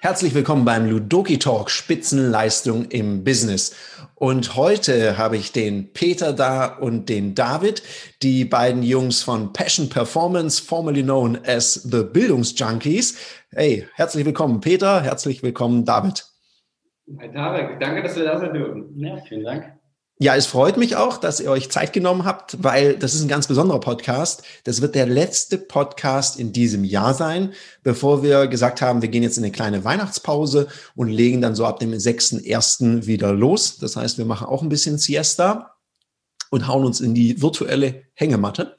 Herzlich willkommen beim Ludoki Talk Spitzenleistung im Business. Und heute habe ich den Peter da und den David, die beiden Jungs von Passion Performance, formerly known as the Bildungsjunkies. Hey, herzlich willkommen Peter, herzlich willkommen David. Hi Tarek, danke, dass wir da sein dürfen. Ja, vielen Dank. Ja, es freut mich auch, dass ihr euch Zeit genommen habt, weil das ist ein ganz besonderer Podcast. Das wird der letzte Podcast in diesem Jahr sein, bevor wir gesagt haben, wir gehen jetzt in eine kleine Weihnachtspause und legen dann so ab dem 6.1. wieder los. Das heißt, wir machen auch ein bisschen Siesta und hauen uns in die virtuelle Hängematte.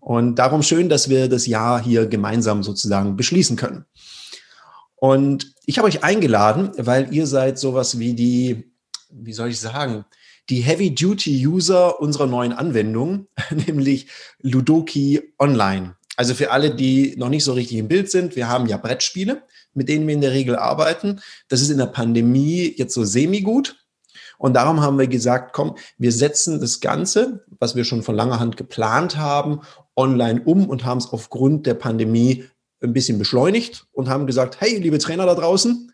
Und darum schön, dass wir das Jahr hier gemeinsam sozusagen beschließen können. Und ich habe euch eingeladen, weil ihr seid sowas wie die, wie soll ich sagen, die Heavy-Duty-User unserer neuen Anwendung, nämlich Ludoki Online. Also für alle, die noch nicht so richtig im Bild sind, wir haben ja Brettspiele, mit denen wir in der Regel arbeiten. Das ist in der Pandemie jetzt so semi-gut. Und darum haben wir gesagt, komm, wir setzen das Ganze, was wir schon von langer Hand geplant haben, online um und haben es aufgrund der Pandemie ein bisschen beschleunigt und haben gesagt, hey, liebe Trainer da draußen,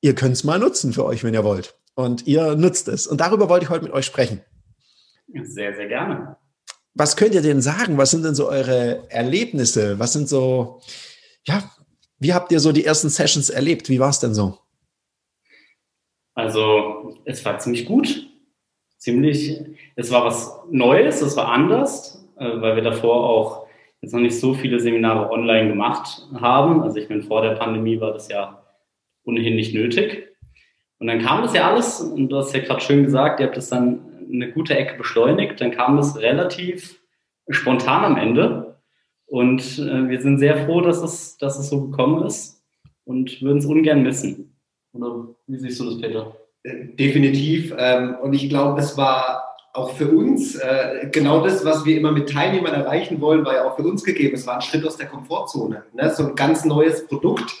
ihr könnt es mal nutzen für euch, wenn ihr wollt und ihr nutzt es. Und darüber wollte ich heute mit euch sprechen. Sehr, sehr gerne. Was könnt ihr denn sagen? Was sind denn so eure Erlebnisse? Was sind so, ja, wie habt ihr so die ersten Sessions erlebt? Wie war es denn so? Also, es war ziemlich gut. Ziemlich, es war was Neues, es war anders, äh, weil wir davor auch jetzt noch nicht so viele Seminare online gemacht haben. Also ich meine, vor der Pandemie war das ja ohnehin nicht nötig. Und dann kam das ja alles, und du hast ja gerade schön gesagt, ihr habt das dann eine gute Ecke beschleunigt, dann kam das relativ spontan am Ende. Und äh, wir sind sehr froh, dass es, dass es so gekommen ist und würden es ungern missen. Oder wie siehst du das, Peter? Äh, definitiv. Ähm, und ich glaube, es war auch für uns äh, genau das, was wir immer mit Teilnehmern erreichen wollen, war ja auch für uns gegeben. Es war ein Schritt aus der Komfortzone. Ne? So ein ganz neues Produkt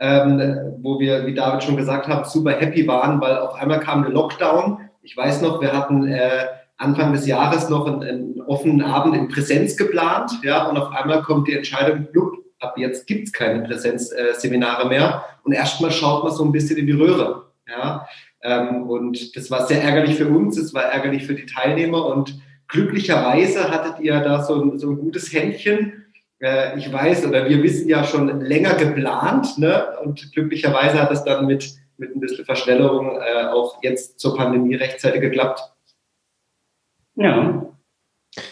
ähm, wo wir, wie David schon gesagt hat, super happy waren, weil auf einmal kam der Lockdown. Ich weiß noch, wir hatten äh, Anfang des Jahres noch einen, einen, offenen Abend in Präsenz geplant, ja, und auf einmal kommt die Entscheidung, ab jetzt gibt's keine Präsenzseminare äh, mehr. Und erstmal schaut man so ein bisschen in die Röhre, ja, ähm, und das war sehr ärgerlich für uns, es war ärgerlich für die Teilnehmer. Und glücklicherweise hattet ihr da so, so ein gutes Händchen, äh, ich weiß oder wir wissen ja schon länger geplant ne? und glücklicherweise hat es dann mit, mit ein bisschen Verschnellerung äh, auch jetzt zur Pandemie rechtzeitig geklappt. Ja.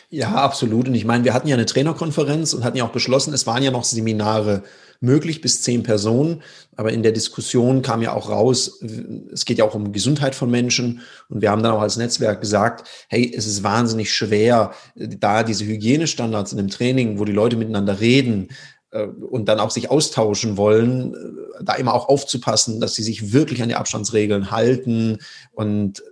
Ja, absolut. Und ich meine, wir hatten ja eine Trainerkonferenz und hatten ja auch beschlossen, es waren ja noch Seminare möglich bis zehn Personen. Aber in der Diskussion kam ja auch raus, es geht ja auch um Gesundheit von Menschen. Und wir haben dann auch als Netzwerk gesagt, hey, es ist wahnsinnig schwer, da diese Hygienestandards in dem Training, wo die Leute miteinander reden, äh, und dann auch sich austauschen wollen, äh, da immer auch aufzupassen, dass sie sich wirklich an die Abstandsregeln halten. Und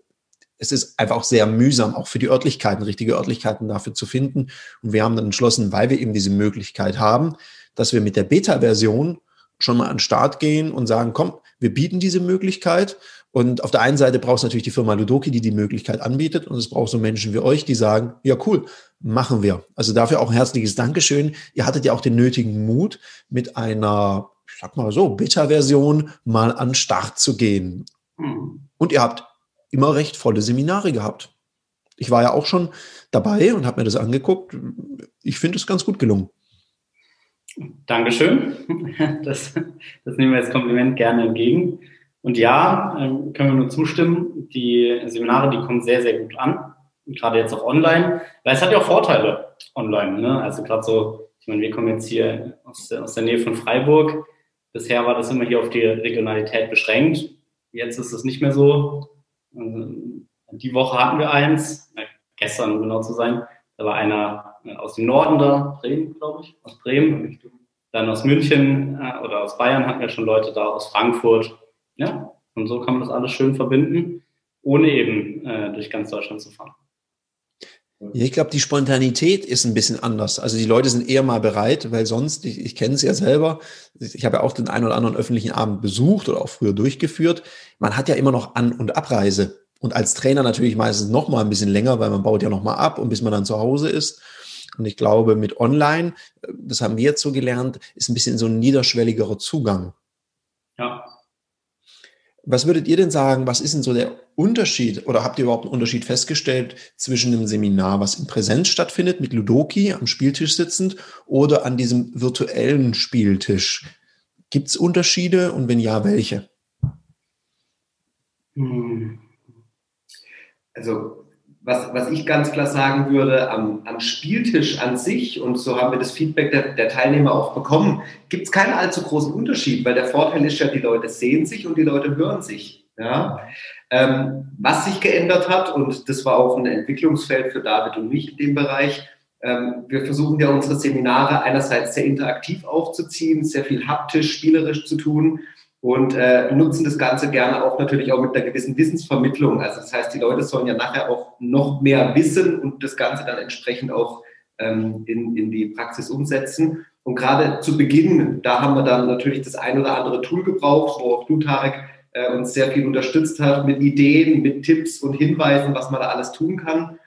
es ist einfach auch sehr mühsam, auch für die Örtlichkeiten, richtige Örtlichkeiten dafür zu finden. Und wir haben dann entschlossen, weil wir eben diese Möglichkeit haben, dass wir mit der Beta-Version schon mal an den Start gehen und sagen, komm, wir bieten diese Möglichkeit. Und auf der einen Seite braucht es natürlich die Firma Ludoki, die die Möglichkeit anbietet. Und es braucht so Menschen wie euch, die sagen, ja cool, machen wir. Also dafür auch ein herzliches Dankeschön. Ihr hattet ja auch den nötigen Mut, mit einer, ich sag mal so, Beta-Version mal an den Start zu gehen. Mhm. Und ihr habt immer recht volle Seminare gehabt. Ich war ja auch schon dabei und habe mir das angeguckt. Ich finde es ganz gut gelungen. Dankeschön. Das, das nehmen wir als Kompliment gerne entgegen. Und ja, ähm, können wir nur zustimmen. Die Seminare, die kommen sehr, sehr gut an. Gerade jetzt auch online. Weil es hat ja auch Vorteile online. Ne? Also gerade so, ich meine, wir kommen jetzt hier aus der, aus der Nähe von Freiburg. Bisher war das immer hier auf die Regionalität beschränkt. Jetzt ist es nicht mehr so. Also, die Woche hatten wir eins, gestern um genau zu sein. Da war einer aus dem Norden da, Bremen, glaube ich, aus Bremen. Dann aus München äh, oder aus Bayern hatten wir schon Leute da, aus Frankfurt. Ja, und so kann man das alles schön verbinden, ohne eben äh, durch ganz Deutschland zu fahren. Ja, ich glaube, die Spontanität ist ein bisschen anders. Also die Leute sind eher mal bereit, weil sonst, ich, ich kenne es ja selber, ich habe ja auch den einen oder anderen öffentlichen Abend besucht oder auch früher durchgeführt. Man hat ja immer noch An- und Abreise. Und als Trainer natürlich meistens noch mal ein bisschen länger, weil man baut ja noch mal ab und bis man dann zu Hause ist. Und ich glaube, mit Online, das haben wir jetzt so gelernt, ist ein bisschen so ein niederschwelligerer Zugang. Ja. Was würdet ihr denn sagen, was ist denn so der Unterschied oder habt ihr überhaupt einen Unterschied festgestellt zwischen einem Seminar, was in Präsenz stattfindet, mit Ludoki am Spieltisch sitzend oder an diesem virtuellen Spieltisch? Gibt es Unterschiede und wenn ja, welche? Hm. Also was, was ich ganz klar sagen würde, am, am Spieltisch an sich, und so haben wir das Feedback der, der Teilnehmer auch bekommen, gibt es keinen allzu großen Unterschied, weil der Vorteil ist ja, die Leute sehen sich und die Leute hören sich. Ja? Ähm, was sich geändert hat, und das war auch ein Entwicklungsfeld für David und mich in dem Bereich, ähm, wir versuchen ja unsere Seminare einerseits sehr interaktiv aufzuziehen, sehr viel haptisch, spielerisch zu tun und äh, nutzen das Ganze gerne auch natürlich auch mit einer gewissen Wissensvermittlung. Also das heißt, die Leute sollen ja nachher auch noch mehr wissen und das Ganze dann entsprechend auch ähm, in, in die Praxis umsetzen. Und gerade zu Beginn, da haben wir dann natürlich das ein oder andere Tool gebraucht, wo auch du, Tarek, äh, uns sehr viel unterstützt hat mit Ideen, mit Tipps und Hinweisen, was man da alles tun kann.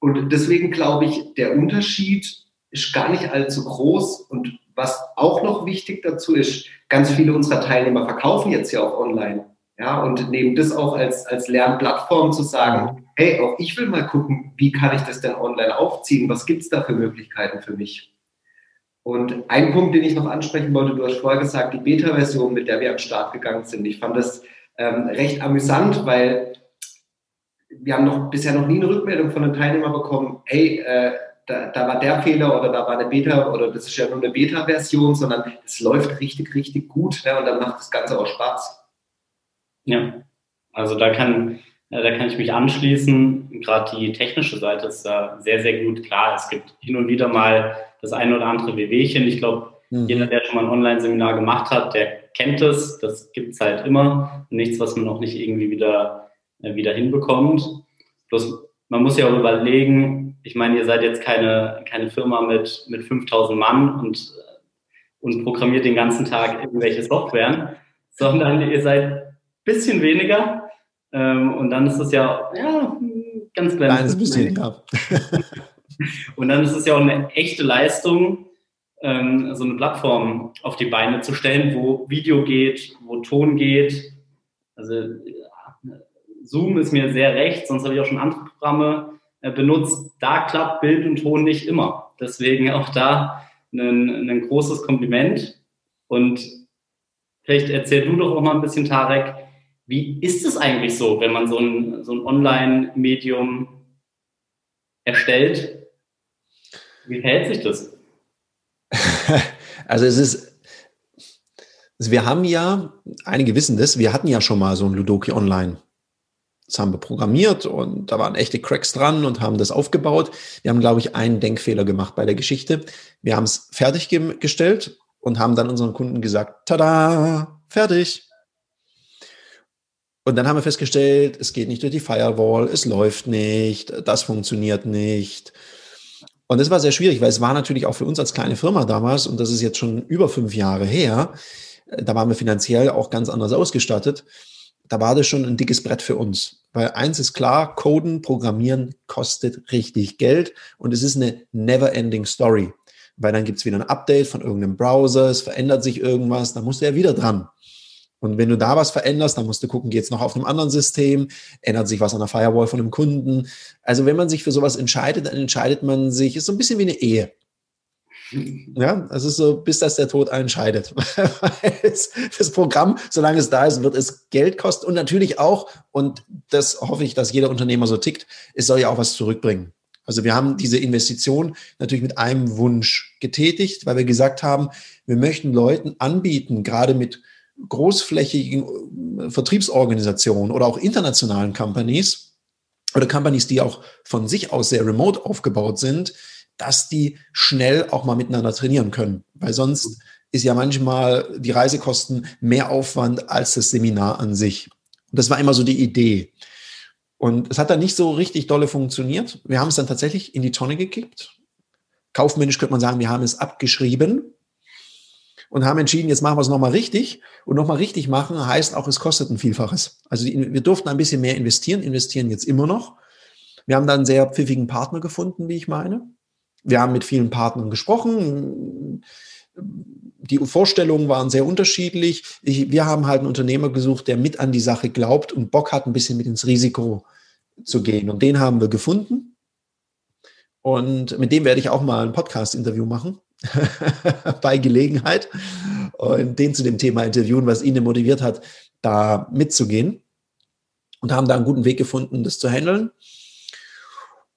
Und deswegen glaube ich, der Unterschied ist gar nicht allzu groß. Und was auch noch wichtig dazu ist, ganz viele unserer Teilnehmer verkaufen jetzt ja auch online. Ja, und nehmen das auch als, als Lernplattform zu sagen, hey, auch ich will mal gucken, wie kann ich das denn online aufziehen? Was gibt es da für Möglichkeiten für mich? Und ein Punkt, den ich noch ansprechen wollte, du hast vorher gesagt, die Beta-Version, mit der wir am Start gegangen sind. Ich fand das ähm, recht amüsant, weil wir haben noch bisher noch nie eine Rückmeldung von einem Teilnehmer bekommen, hey, äh, da, da, war der Fehler oder da war eine Beta oder das ist ja nur eine Beta-Version, sondern es läuft richtig, richtig gut ne? und dann macht das Ganze auch Spaß. Ja, also da kann, da kann ich mich anschließen. Gerade die technische Seite ist da sehr, sehr gut. Klar, es gibt hin und wieder mal das eine oder andere Wehwehchen. Ich glaube, mhm. jeder, der schon mal ein Online-Seminar gemacht hat, der kennt es. Das gibt es halt immer. Nichts, was man noch nicht irgendwie wieder, äh, wieder hinbekommt. Bloß man muss ja auch überlegen, ich meine, ihr seid jetzt keine, keine Firma mit, mit 5000 Mann und, und programmiert den ganzen Tag irgendwelche Software, sondern ihr seid ein bisschen weniger. Ähm, und dann ist es ja, ja, ganz kleines, kleines bisschen, ja. und dann ist es ja auch eine echte Leistung, ähm, so eine Plattform auf die Beine zu stellen, wo Video geht, wo Ton geht. Also Zoom ist mir sehr recht, sonst habe ich auch schon andere Programme benutzt. Da klappt Bild und Ton nicht immer. Deswegen auch da ein, ein großes Kompliment. Und vielleicht erzähl du doch auch mal ein bisschen, Tarek, wie ist es eigentlich so, wenn man so ein, so ein Online-Medium erstellt? Wie verhält sich das? Also es ist, wir haben ja, einige wissen das, wir hatten ja schon mal so ein Ludoki Online. Das haben wir programmiert und da waren echte Cracks dran und haben das aufgebaut. Wir haben, glaube ich, einen Denkfehler gemacht bei der Geschichte. Wir haben es fertiggestellt und haben dann unseren Kunden gesagt, tada, fertig. Und dann haben wir festgestellt, es geht nicht durch die Firewall, es läuft nicht, das funktioniert nicht. Und das war sehr schwierig, weil es war natürlich auch für uns als kleine Firma damals, und das ist jetzt schon über fünf Jahre her, da waren wir finanziell auch ganz anders ausgestattet da war das schon ein dickes Brett für uns. Weil eins ist klar, Coden, Programmieren kostet richtig Geld und es ist eine never-ending Story. Weil dann gibt's wieder ein Update von irgendeinem Browser, es verändert sich irgendwas, dann musst du ja wieder dran. Und wenn du da was veränderst, dann musst du gucken, geht's noch auf einem anderen System, ändert sich was an der Firewall von einem Kunden. Also wenn man sich für sowas entscheidet, dann entscheidet man sich, ist so ein bisschen wie eine Ehe. Ja, es ist so, bis das der Tod entscheidet. das Programm, solange es da ist, wird es Geld kosten und natürlich auch, und das hoffe ich, dass jeder Unternehmer so tickt, es soll ja auch was zurückbringen. Also wir haben diese Investition natürlich mit einem Wunsch getätigt, weil wir gesagt haben, wir möchten Leuten anbieten, gerade mit großflächigen äh, Vertriebsorganisationen oder auch internationalen Companies oder Companies, die auch von sich aus sehr remote aufgebaut sind, dass die schnell auch mal miteinander trainieren können. Weil sonst ist ja manchmal die Reisekosten mehr Aufwand als das Seminar an sich. Und das war immer so die Idee. Und es hat dann nicht so richtig dolle funktioniert. Wir haben es dann tatsächlich in die Tonne gekippt. Kaufmännisch könnte man sagen, wir haben es abgeschrieben und haben entschieden, jetzt machen wir es nochmal richtig. Und nochmal richtig machen heißt auch, es kostet ein Vielfaches. Also wir durften ein bisschen mehr investieren, investieren jetzt immer noch. Wir haben da einen sehr pfiffigen Partner gefunden, wie ich meine Wir haben mit vielen Partnern gesprochen. Die Vorstellungen waren sehr unterschiedlich. Ich, wir haben halt einen Unternehmer gesucht, der mit an die Sache glaubt und Bock hat, ein bisschen mit ins Risiko zu gehen. Und den haben wir gefunden. Und mit dem werde ich auch mal ein Podcast-Interview machen. bei Gelegenheit und den zu dem Thema interviewen, was ihn motiviert hat, da mitzugehen. Und haben da einen guten Weg gefunden, das zu handeln.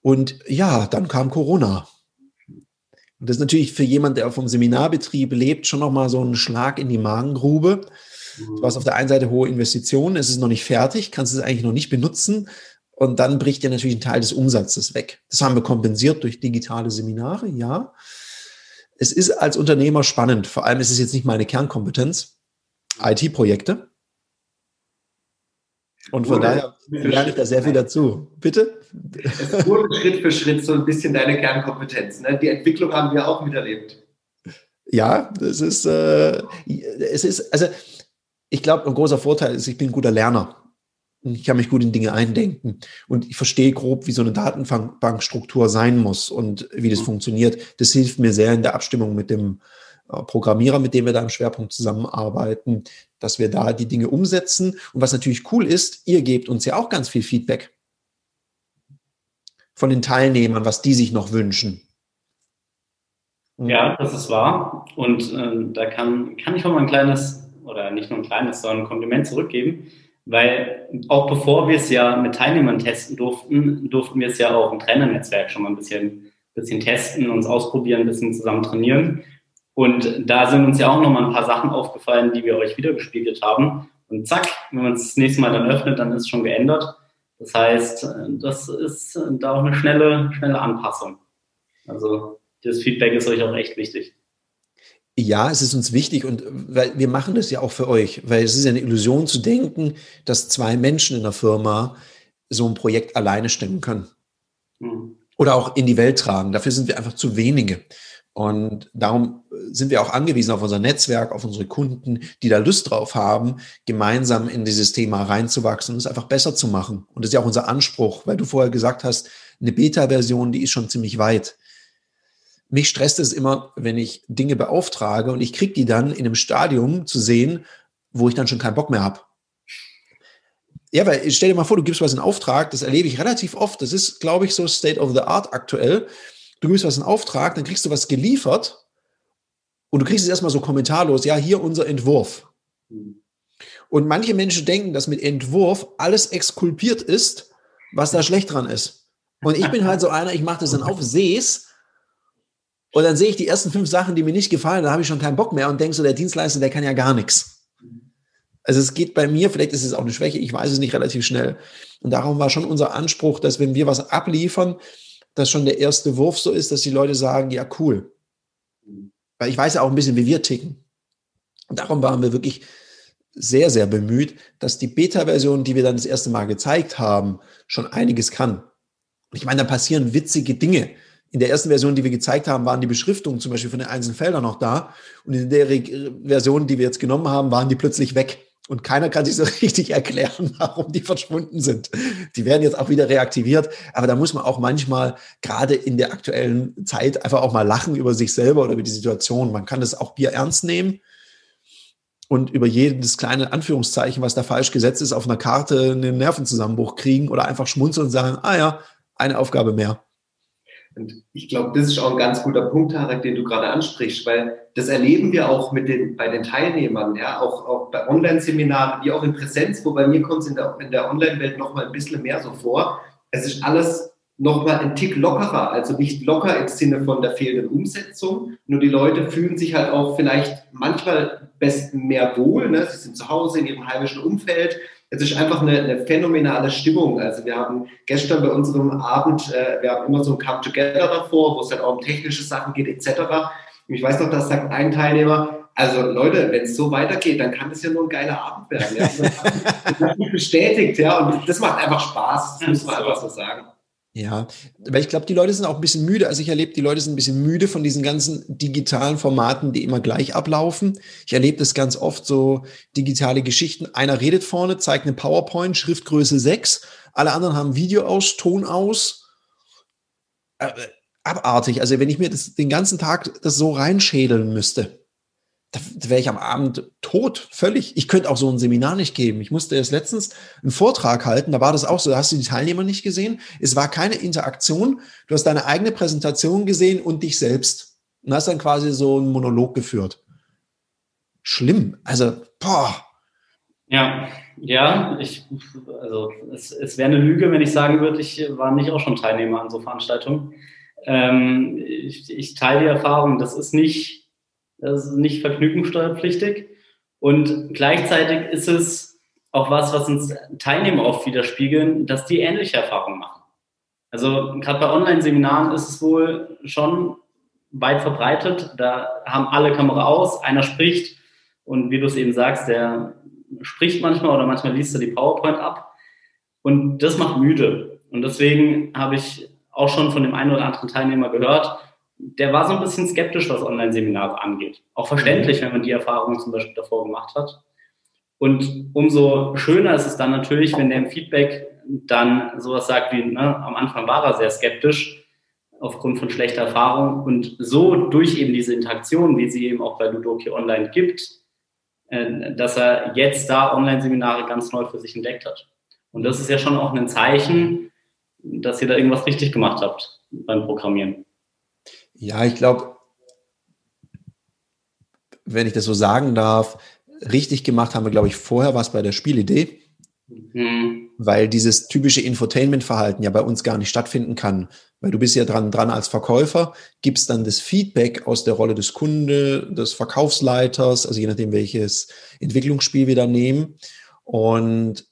Und ja, dann kam Corona. Und das ist natürlich für jemand, der vom Seminarbetrieb lebt, schon nochmal so ein Schlag in die Magengrube. Du hast auf der einen Seite hohe Investitionen, es ist noch nicht fertig, kannst es eigentlich noch nicht benutzen. Und dann bricht dir natürlich ein Teil des Umsatzes weg. Das haben wir kompensiert durch digitale Seminare, ja es ist als Unternehmer spannend. Vor allem ist es jetzt nicht meine Kernkompetenz, IT-Projekte. Und von daher lerne ich da sehr viel dazu. Bitte? Es wurde Schritt für Schritt so ein bisschen deine Kernkompetenz. Ne? Die Entwicklung haben wir auch miterlebt. Ja, es ist, äh, es ist, also ich glaube, ein großer Vorteil ist, ich bin ein guter Lerner. Ich kann mich gut in Dinge eindenken und ich verstehe grob, wie so eine Datenbankstruktur sein muss und wie das mhm. funktioniert. Das hilft mir sehr in der Abstimmung mit dem äh, Programmierer, mit dem wir da im Schwerpunkt zusammenarbeiten, dass wir da die Dinge umsetzen. Und was natürlich cool ist, ihr gebt uns ja auch ganz viel Feedback von den Teilnehmern, was die sich noch wünschen. Ja, das ist wahr. Und äh, da kann, kann ich auch mal ein kleines, oder nicht nur ein kleines, sondern ein Kompliment zurückgeben weil auch bevor wir es ja mit Teilnehmern testen durften, durften wir es ja auch im Trainernetzwerk schon mal ein bisschen, bisschen testen, uns ausprobieren, ein bisschen zusammen trainieren. Und da sind uns ja auch nochmal ein paar Sachen aufgefallen, die wir euch wiedergespiegelt haben. Und zack, wenn man es das nächste Mal dann öffnet, dann ist es schon geändert. Das heißt, das ist da auch eine schnelle, schnelle Anpassung. Also das Feedback ist euch auch echt wichtig. Ja, es ist uns wichtig und weil wir machen das ja auch für euch, weil es ist ja eine Illusion zu denken, dass zwei Menschen in der Firma so ein Projekt alleine stemmen können. Mhm. Oder auch in die Welt tragen. Dafür sind wir einfach zu wenige. Und darum sind wir auch angewiesen auf unser Netzwerk, auf unsere Kunden, die da Lust drauf haben, gemeinsam in dieses Thema reinzuwachsen und es einfach besser zu machen. Und das ist ja auch unser Anspruch, weil du vorher gesagt hast, eine Beta-Version, die ist schon ziemlich weit mich stresst es immer, wenn ich Dinge beauftrage und ich kriege die dann in einem Stadium zu sehen, wo ich dann schon keinen Bock mehr habe. Ja, weil stell dir mal vor, du gibst was in Auftrag, das erlebe ich relativ oft. Das ist, glaube ich, so State of the Art aktuell. Du gibst was in Auftrag, dann kriegst du was geliefert und du kriegst es erstmal so kommentarlos, ja, hier unser Entwurf. Und manche Menschen denken, dass mit Entwurf alles exkulpiert ist, was da schlecht dran ist. Und ich bin halt so einer, ich mache das dann auf, sehe es und dann sehe ich die ersten fünf Sachen, die mir nicht gefallen, da habe ich schon keinen Bock mehr und denke so, der Dienstleister, der kann ja gar nichts. Also es geht bei mir, vielleicht ist es auch eine Schwäche, ich weiß es nicht relativ schnell. Und darum war schon unser Anspruch, dass wenn wir was abliefern, dass schon der erste Wurf so ist, dass die Leute sagen, ja, cool. Weil ich weiß ja auch ein bisschen, wie wir ticken. Und darum waren wir wirklich sehr, sehr bemüht, dass die Beta-Version, die wir dann das erste Mal gezeigt haben, schon einiges kann. Und ich meine, da passieren witzige Dinge in der ersten Version, die wir gezeigt haben, waren die Beschriftungen zum Beispiel von den einzelnen Feldern noch da. Und in der Version, die wir jetzt genommen haben, waren die plötzlich weg. Und keiner kann sich so richtig erklären, warum die verschwunden sind. Die werden jetzt auch wieder reaktiviert. Aber da muss man auch manchmal, gerade in der aktuellen Zeit, einfach auch mal lachen über sich selber oder über die Situation. Man kann das auch Bier ernst nehmen und über jedes kleine Anführungszeichen, was da falsch gesetzt ist, auf einer Karte einen Nervenzusammenbruch kriegen oder einfach schmunzeln und sagen, ah ja, eine Aufgabe mehr. Und ich glaube, das ist auch ein ganz guter Punkt, Tarek, den du gerade ansprichst, weil das erleben wir auch mit den, bei den Teilnehmern, ja, auch, auch bei Online-Seminaren, wie auch in Präsenz, wo bei mir kommt es in der, in der Online-Welt nochmal ein bisschen mehr so vor. Es ist alles nochmal ein Tick lockerer, also nicht locker im Sinne von der fehlenden Umsetzung, nur die Leute fühlen sich halt auch vielleicht manchmal besten mehr wohl, ne? sie sind zu Hause in ihrem heimischen Umfeld, es ist einfach eine, eine, phänomenale Stimmung. Also wir haben gestern bei unserem Abend, äh, wir haben immer so ein Come Together davor, wo es dann auch um technische Sachen geht etc. Und ich weiß noch, dass sagt ein Teilnehmer, also Leute, wenn es so weitergeht, dann kann das ja nur ein geiler Abend werden. Ja? Das hat mich bestätigt, ja, und das macht einfach Spaß, das muss man einfach so sagen. Ja, weil ich glaube, die Leute sind auch ein bisschen müde. Also ich erlebe, die Leute sind ein bisschen müde von diesen ganzen digitalen Formaten, die immer gleich ablaufen. Ich erlebe das ganz oft so digitale Geschichten. Einer redet vorne, zeigt eine PowerPoint, Schriftgröße 6. Alle anderen haben Video aus, Ton aus. Äh, abartig. Also wenn ich mir das, den ganzen Tag das so reinschädeln müsste, da, wäre ich am Abend tot, völlig. Ich könnte auch so ein Seminar nicht geben. Ich musste erst letztens einen Vortrag halten, da war das auch so, da hast du die Teilnehmer nicht gesehen. Es war keine Interaktion. Du hast deine eigene Präsentation gesehen und dich selbst. Und hast dann quasi so einen Monolog geführt. Schlimm. Also, boah. Ja, ja, ich, also es, es wäre eine Lüge, wenn ich sagen würde, ich war nicht auch schon Teilnehmer an so Veranstaltungen. Ähm, ich, ich teile die Erfahrung, das ist nicht, das ist nicht vergnügungssteuerpflichtig. Und gleichzeitig ist es auch was, was uns Teilnehmer oft widerspiegeln, dass die ähnliche Erfahrungen machen. Also gerade bei Online-Seminaren ist es wohl schon weit verbreitet. Da haben alle Kamera aus, einer spricht und wie du es eben sagst, der spricht manchmal oder manchmal liest er die PowerPoint ab. Und das macht müde. Und deswegen habe ich auch schon von dem einen oder anderen Teilnehmer gehört, der war so ein bisschen skeptisch, was Online-Seminare angeht. Auch verständlich, wenn man die Erfahrung zum Beispiel davor gemacht hat. Und umso schöner ist es dann natürlich, wenn der im Feedback dann sowas sagt wie, ne, am Anfang war er sehr skeptisch aufgrund von schlechter Erfahrung und so durch eben diese Interaktion, wie sie eben auch bei Ludoki Online gibt, äh, dass er jetzt da Online-Seminare ganz neu für sich entdeckt hat. Und das ist ja schon auch ein Zeichen, dass ihr da irgendwas richtig gemacht habt beim Programmieren. Ja, ich glaube, wenn ich das so sagen darf, richtig gemacht haben wir, glaube ich, vorher was bei der Spielidee. Mhm. Weil dieses typische Infotainment-Verhalten ja bei uns gar nicht stattfinden kann. Weil du bist ja dran, dran als Verkäufer, gibst dann das Feedback aus der Rolle des Kunde, des Verkaufsleiters, also je nachdem, welches Entwicklungsspiel wir da nehmen. Und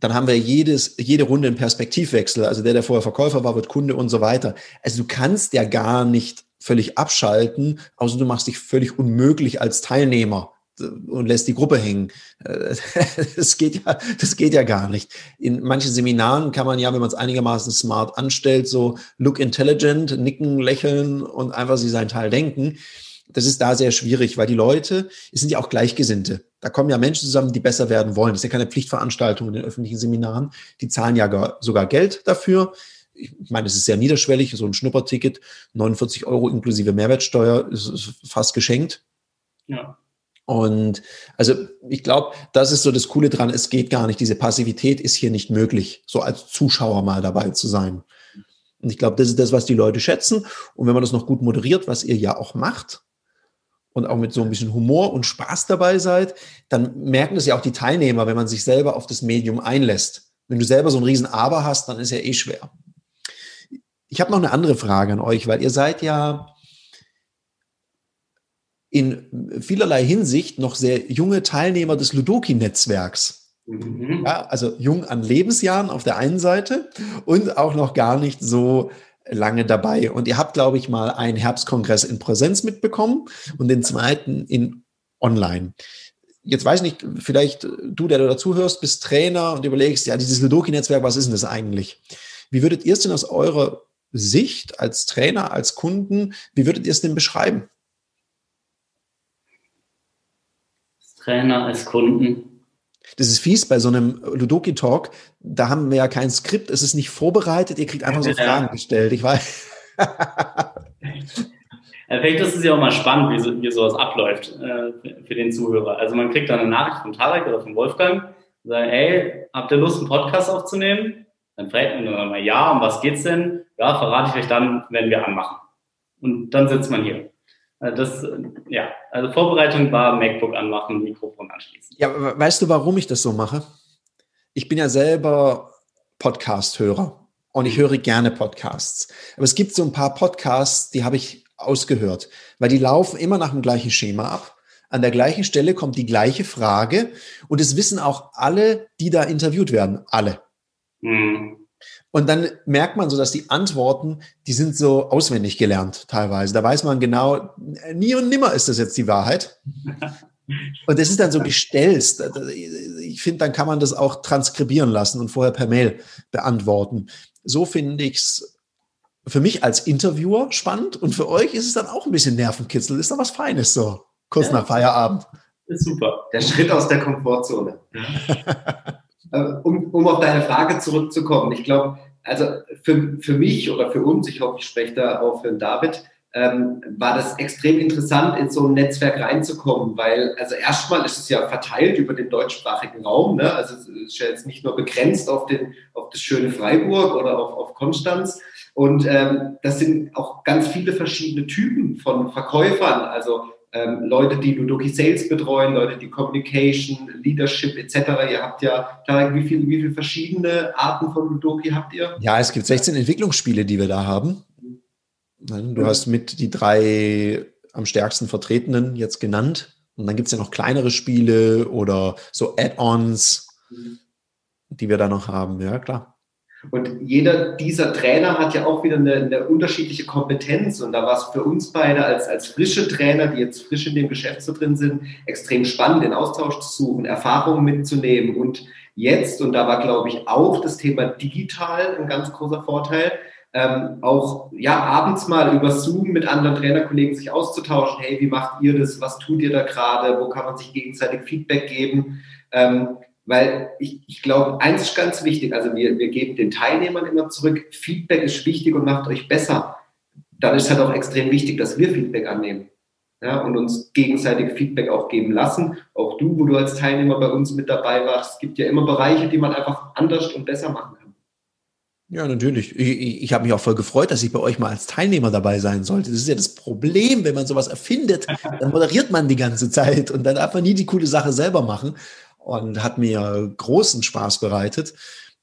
dann haben wir jedes, jede Runde einen Perspektivwechsel. Also der, der vorher Verkäufer war, wird Kunde und so weiter. Also du kannst ja gar nicht völlig abschalten, außer du machst dich völlig unmöglich als Teilnehmer und lässt die Gruppe hängen. Das geht ja, das geht ja gar nicht. In manchen Seminaren kann man ja, wenn man es einigermaßen smart anstellt, so look intelligent, nicken, lächeln und einfach sie sein Teil denken. Das ist da sehr schwierig, weil die Leute, es sind ja auch Gleichgesinnte. Da kommen ja Menschen zusammen, die besser werden wollen. Das ist ja keine Pflichtveranstaltung in den öffentlichen Seminaren. Die zahlen ja sogar Geld dafür. Ich meine, es ist sehr niederschwellig, so ein Schnupperticket, 49 Euro inklusive Mehrwertsteuer, ist fast geschenkt. Ja. Und also ich glaube, das ist so das Coole dran. Es geht gar nicht. Diese Passivität ist hier nicht möglich, so als Zuschauer mal dabei zu sein. Und ich glaube, das ist das, was die Leute schätzen. Und wenn man das noch gut moderiert, was ihr ja auch macht, und auch mit so ein bisschen Humor und Spaß dabei seid, dann merken das ja auch die Teilnehmer, wenn man sich selber auf das Medium einlässt. Wenn du selber so ein riesen Aber hast, dann ist ja eh schwer. Ich habe noch eine andere Frage an euch, weil ihr seid ja in vielerlei Hinsicht noch sehr junge Teilnehmer des Ludoki-Netzwerks. Mhm. Ja, also jung an Lebensjahren auf der einen Seite und auch noch gar nicht so lange dabei. Und ihr habt, glaube ich, mal einen Herbstkongress in Präsenz mitbekommen und den zweiten in Online. Jetzt weiß ich nicht, vielleicht du, der du dazuhörst, bist Trainer und überlegst, ja, dieses Ludoki-Netzwerk, was ist denn das eigentlich? Wie würdet ihr es denn aus eurer Sicht als Trainer, als Kunden, wie würdet ihr es denn beschreiben? Als Trainer, als Kunden. Das ist fies bei so einem Ludoki-Talk. Da haben wir ja kein Skript, es ist nicht vorbereitet, ihr kriegt einfach so Fragen gestellt. Ich weiß. Vielleicht ist es ja auch mal spannend, wie, so, wie sowas abläuft äh, für den Zuhörer. Also man kriegt dann eine Nachricht von Tarek oder von Wolfgang, sagen, hey, habt ihr Lust, einen Podcast aufzunehmen? Dann fragt man mal, ja, um was geht's denn? Ja, verrate ich euch dann, wenn wir anmachen. Und dann sitzt man hier. Äh, das, ja, also Vorbereitung war MacBook anmachen, Mikrofon anschließen. Ja, weißt du, warum ich das so mache? Ich bin ja selber Podcast-Hörer und ich höre gerne Podcasts. Aber es gibt so ein paar Podcasts, die habe ich ausgehört, weil die laufen immer nach dem gleichen Schema ab. An der gleichen Stelle kommt die gleiche Frage und es wissen auch alle, die da interviewt werden, alle. Mhm. Und dann merkt man so, dass die Antworten, die sind so auswendig gelernt teilweise. Da weiß man genau, nie und nimmer ist das jetzt die Wahrheit. Und das ist dann so gestelzt. Ich finde, dann kann man das auch transkribieren lassen und vorher per Mail beantworten. So finde ich es für mich als Interviewer spannend und für euch ist es dann auch ein bisschen Nervenkitzel. Ist da was Feines so, kurz ja, nach Feierabend. Ist super. Der Schritt aus der Komfortzone. Äh, um, um auf deine Frage zurückzukommen, ich glaube, also für, für mich oder für uns, ich hoffe, ich spreche da auch für David, ähm, war das extrem interessant, in so ein Netzwerk reinzukommen, weil also erstmal ist es ja verteilt über den deutschsprachigen Raum, ne? also es ist ja jetzt nicht nur begrenzt auf, den, auf das schöne Freiburg oder auf, auf Konstanz und ähm, das sind auch ganz viele verschiedene Typen von Verkäufern, also ähm, Leute, die Ludoki Sales betreuen, Leute, die Communication, Leadership etc. Ihr habt ja, Tarek, wie viele wie viel verschiedene Arten von Ludoki habt ihr? Ja, es gibt 16 Entwicklungsspiele, die wir da haben. Du hast mit die drei am stärksten vertretenen jetzt genannt. Und dann gibt es ja noch kleinere Spiele oder so Add-ons, die wir da noch haben. Ja, klar. Und jeder dieser Trainer hat ja auch wieder eine, eine unterschiedliche Kompetenz. Und da war es für uns beide als, als frische Trainer, die jetzt frisch in dem Geschäft so drin sind, extrem spannend, den Austausch zu suchen, Erfahrungen mitzunehmen. Und jetzt, und da war, glaube ich, auch das Thema digital ein ganz großer Vorteil, ähm, auch ja abends mal über Zoom mit anderen Trainerkollegen sich auszutauschen. Hey, wie macht ihr das? Was tut ihr da gerade? Wo kann man sich gegenseitig Feedback geben? Ähm, weil ich, ich glaube, eins ist ganz wichtig, also wir, wir geben den Teilnehmern immer zurück, Feedback ist wichtig und macht euch besser. Dann ist halt auch extrem wichtig, dass wir Feedback annehmen ja, und uns gegenseitig Feedback auch geben lassen. Auch du, wo du als Teilnehmer bei uns mit dabei warst, es gibt ja immer Bereiche, die man einfach anders und besser machen kann. Ja, natürlich. Ich, ich, ich habe mich auch voll gefreut, dass ich bei euch mal als Teilnehmer dabei sein sollte. Das ist ja das Problem, wenn man sowas erfindet, dann moderiert man die ganze Zeit und dann darf man nie die coole Sache selber machen und hat mir großen Spaß bereitet,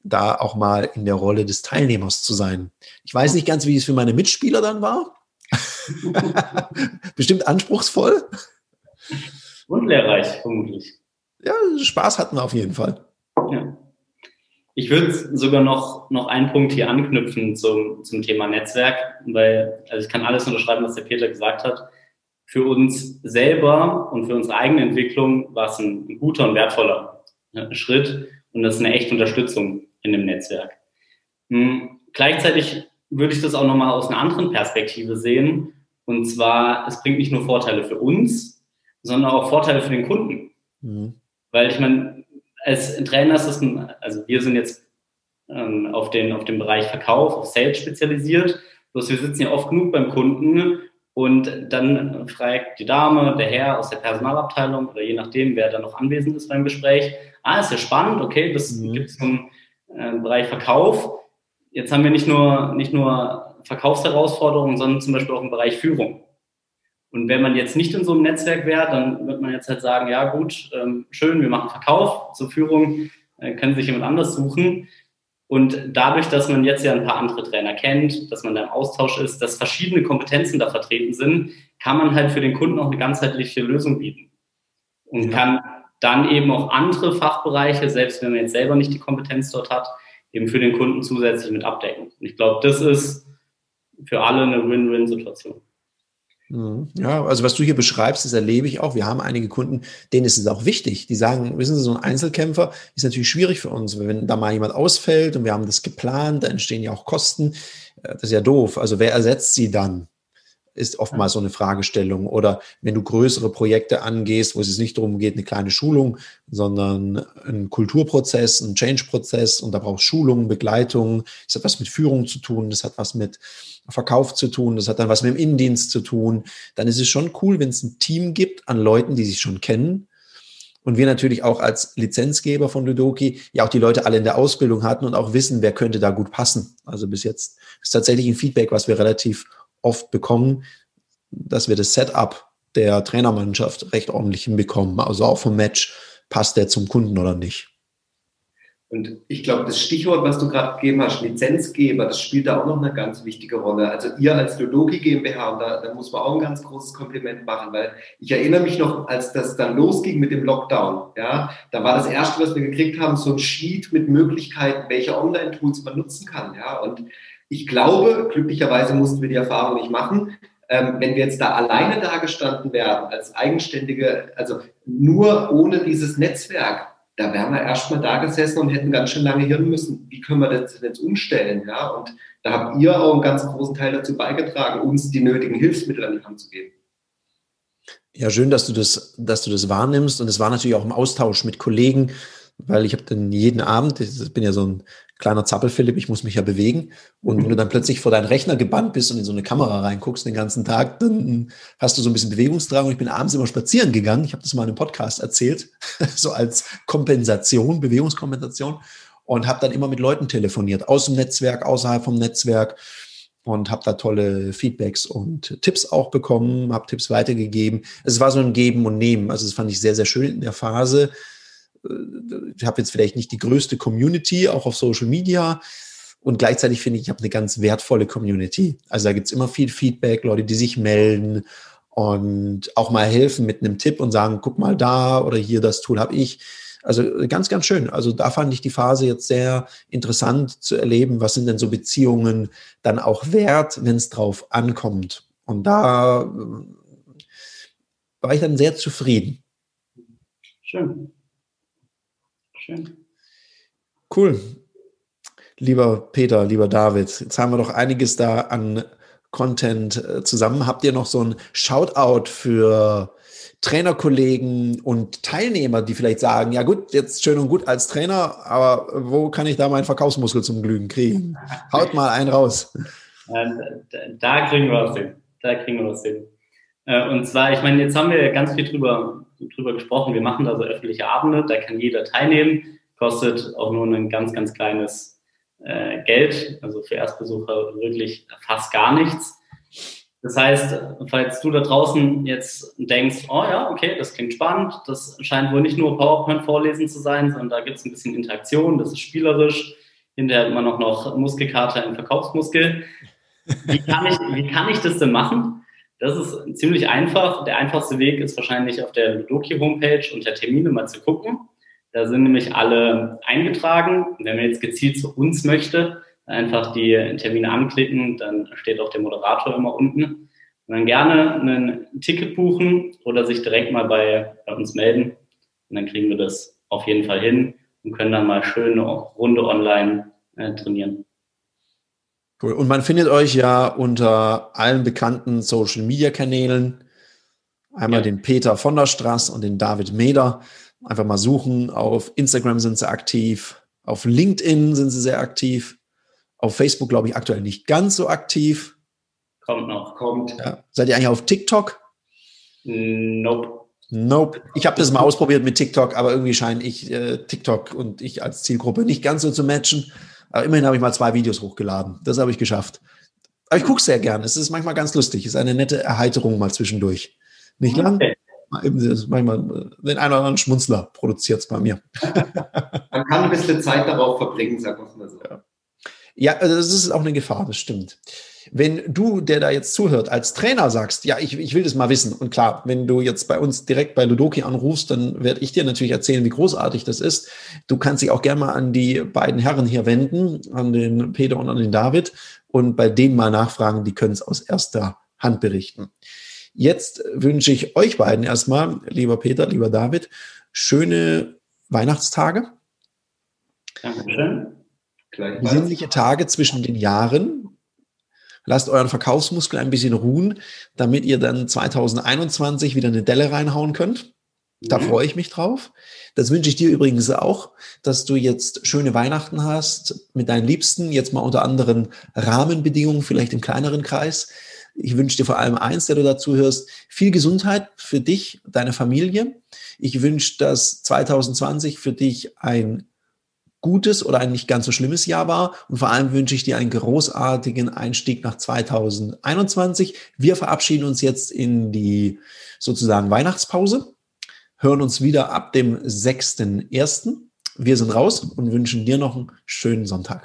da auch mal in der Rolle des Teilnehmers zu sein. Ich weiß nicht ganz, wie es für meine Mitspieler dann war. Bestimmt anspruchsvoll. Und lehrreich, vermutlich. Ja, Spaß hatten wir auf jeden Fall. Ja. Ich würde sogar noch, noch einen Punkt hier anknüpfen zum, zum Thema Netzwerk, weil also ich kann alles unterschreiben, was der Peter gesagt hat für uns selber und für unsere eigene Entwicklung war es ein guter und wertvoller äh, Schritt und das ist eine echte Unterstützung in dem Netzwerk. Hm, gleichzeitig würde ich das auch nochmal aus einer anderen Perspektive sehen. Und zwar, es bringt nicht nur Vorteile für uns, sondern auch Vorteile für den Kunden. Mhm. Weil ich meine, als Trainer ist es, ein, also wir sind jetzt ähm, auf, den, auf den Bereich Verkauf, auf Sales spezialisiert. Bloß wir sitzen ja oft genug beim Kunden und dann fragt die Dame, der Herr aus der Personalabteilung oder je nachdem, wer da noch anwesend ist beim Gespräch, ah, ist ja spannend, okay, das mhm. gibt es im äh, Bereich Verkauf. Jetzt haben wir nicht nur, nicht nur Verkaufsherausforderungen, sondern zum Beispiel auch im Bereich Führung. Und wenn man jetzt nicht in so einem Netzwerk wäre, dann wird man jetzt halt sagen, ja gut, ähm, schön, wir machen Verkauf zur Führung, äh, können sich jemand anders suchen. Und dadurch, dass man jetzt ja ein paar andere Trainer kennt, dass man da im Austausch ist, dass verschiedene Kompetenzen da vertreten sind, kann man halt für den Kunden auch eine ganzheitliche Lösung bieten. Und kann dann eben auch andere Fachbereiche, selbst wenn man jetzt selber nicht die Kompetenz dort hat, eben für den Kunden zusätzlich mit abdecken. Und ich glaube, das ist für alle eine Win-Win-Situation. Mhm. Ja, also was du hier beschreibst, das erlebe ich auch. Wir haben einige Kunden, denen ist es auch wichtig. Die sagen, wissen Sie, so ein Einzelkämpfer ist natürlich schwierig für uns. Wenn da mal jemand ausfällt und wir haben das geplant, da entstehen ja auch Kosten. Äh, das ist ja doof. Also wer ersetzt sie dann? Ist oftmals so eine Fragestellung. Oder wenn du größere Projekte angehst, wo es nicht darum geht, eine kleine Schulung, sondern ein Kulturprozess, ein Change-Prozess und da brauchst Schulung, Begleitung. Das hat was mit Führung zu tun, das hat was mit Verkauf zu tun, das hat dann was mit dem Innendienst zu tun, dann ist es schon cool, wenn es ein Team gibt an Leuten, die sich schon kennen. Und wir natürlich auch als Lizenzgeber von Ludoki ja auch die Leute alle in der Ausbildung hatten und auch wissen, wer könnte da gut passen. Also bis jetzt ist tatsächlich ein Feedback, was wir relativ oft bekommen, dass wir das Setup der Trainermannschaft recht ordentlich hinbekommen. Also auch vom Match, passt der zum Kunden oder nicht. Und ich glaube, das Stichwort, was du gerade gegeben hast, Lizenzgeber, das spielt da auch noch eine ganz wichtige Rolle. Also ihr als Ludoki GmbH, und da, da muss man auch ein ganz großes Kompliment machen, weil ich erinnere mich noch, als das dann losging mit dem Lockdown, ja, da war das erste, was wir gekriegt haben, so ein Sheet mit Möglichkeiten, welche Online-Tools man nutzen kann, ja. Und ich glaube, glücklicherweise mussten wir die Erfahrung nicht machen. Ähm, wenn wir jetzt da alleine dagestanden wären, als eigenständige, also nur ohne dieses Netzwerk, da wären wir erstmal da gesessen und hätten ganz schön lange hirn müssen, wie können wir das jetzt umstellen, ja, und da habt ihr auch einen ganz großen Teil dazu beigetragen, uns die nötigen Hilfsmittel an die Hand zu geben. Ja, schön, dass du das, dass du das wahrnimmst. Und es war natürlich auch im Austausch mit Kollegen, weil ich habe dann jeden Abend, ich bin ja so ein kleiner Zappel-Philipp, ich muss mich ja bewegen. Und wenn du dann plötzlich vor deinen Rechner gebannt bist und in so eine Kamera reinguckst den ganzen Tag, dann hast du so ein bisschen Bewegungsdrang. Und ich bin abends immer spazieren gegangen. Ich habe das mal in einem Podcast erzählt, so als Kompensation, Bewegungskompensation. Und habe dann immer mit Leuten telefoniert, aus dem Netzwerk, außerhalb vom Netzwerk und habe da tolle Feedbacks und Tipps auch bekommen, habe Tipps weitergegeben. Es war so ein Geben und Nehmen. Also das fand ich sehr, sehr schön in der Phase ich habe jetzt vielleicht nicht die größte Community, auch auf Social Media. Und gleichzeitig finde ich, ich habe eine ganz wertvolle Community. Also da gibt es immer viel Feedback, Leute, die sich melden und auch mal helfen mit einem Tipp und sagen, guck mal da oder hier, das Tool habe ich. Also ganz, ganz schön. Also da fand ich die Phase jetzt sehr interessant zu erleben, was sind denn so Beziehungen dann auch wert, wenn es drauf ankommt. Und da äh, war ich dann sehr zufrieden. Schön. Schön. Cool. Lieber Peter, lieber David, jetzt haben wir doch einiges da an Content äh, zusammen. Habt ihr noch so ein Shoutout für Trainerkollegen und Teilnehmer, die vielleicht sagen, ja gut, jetzt schön und gut als Trainer, aber wo kann ich da meinen Verkaufsmuskel zum Glühen kriegen? Haut mal einen raus. Da kriegen wir was hin. Da kriegen wir was hin. Äh, und zwar, ich meine, jetzt haben wir ganz viel drüber, drüber gesprochen. Wir machen da so öffentliche Abende, da kann jeder teilnehmen, kostet auch nur ein ganz, ganz kleines äh, Geld, also für Erstbesucher wirklich fast gar nichts. Das heißt, falls du da draußen jetzt denkst, oh ja, okay, das klingt spannend, das scheint wohl nicht nur PowerPoint-Vorlesen zu sein, sondern da gibt es ein bisschen Interaktion, das ist spielerisch, hinterher man auch noch Muskelkater im Verkaufsmuskel. Wie kann ich, wie kann ich das denn machen? Das ist ziemlich einfach. Der einfachste Weg ist wahrscheinlich auf der Ludoki-Homepage unter Termine mal zu gucken. Da sind nämlich alle eingetragen. Wenn man jetzt gezielt zu uns möchte, einfach die Termine anklicken, dann steht auch der Moderator immer unten. Und dann gerne ein Ticket buchen oder sich direkt mal bei, bei uns melden. Und dann kriegen wir das auf jeden Fall hin und können dann mal schöne Runde online äh, trainieren. Cool. Und man findet euch ja unter allen bekannten Social Media Kanälen. Einmal ja. den Peter von der Straß und den David Meder. Einfach mal suchen. Auf Instagram sind sie aktiv. Auf LinkedIn sind sie sehr aktiv. Auf Facebook, glaube ich, aktuell nicht ganz so aktiv. Kommt noch, kommt. Ja. Seid ihr eigentlich auf TikTok? Nope. Nope. Ich habe das mal ausprobiert mit TikTok, aber irgendwie scheine ich äh, TikTok und ich als Zielgruppe nicht ganz so zu matchen. Aber immerhin habe ich mal zwei Videos hochgeladen. Das habe ich geschafft. Aber ich gucke sehr gern. Es ist manchmal ganz lustig. Es ist eine nette Erheiterung mal zwischendurch. Nicht lang? Okay. Manchmal den einen oder anderen Schmunzler produziert es bei mir. Man kann ein bisschen Zeit darauf verbringen, sagen wir mal so. Ja. Ja, also das ist auch eine Gefahr, das stimmt. Wenn du, der da jetzt zuhört, als Trainer sagst, ja, ich, ich will das mal wissen. Und klar, wenn du jetzt bei uns direkt bei Ludoki anrufst, dann werde ich dir natürlich erzählen, wie großartig das ist. Du kannst dich auch gerne mal an die beiden Herren hier wenden, an den Peter und an den David und bei denen mal nachfragen, die können es aus erster Hand berichten. Jetzt wünsche ich euch beiden erstmal, lieber Peter, lieber David, schöne Weihnachtstage. Dankeschön. Sinnliche Tage zwischen den Jahren. Lasst euren Verkaufsmuskel ein bisschen ruhen, damit ihr dann 2021 wieder eine Delle reinhauen könnt. Da mhm. freue ich mich drauf. Das wünsche ich dir übrigens auch, dass du jetzt schöne Weihnachten hast mit deinen Liebsten, jetzt mal unter anderen Rahmenbedingungen, vielleicht im kleineren Kreis. Ich wünsche dir vor allem eins, der du dazu hörst, viel Gesundheit für dich, deine Familie. Ich wünsche, dass 2020 für dich ein gutes oder ein nicht ganz so schlimmes Jahr war. Und vor allem wünsche ich dir einen großartigen Einstieg nach 2021. Wir verabschieden uns jetzt in die sozusagen Weihnachtspause, hören uns wieder ab dem 6.1. Wir sind raus und wünschen dir noch einen schönen Sonntag.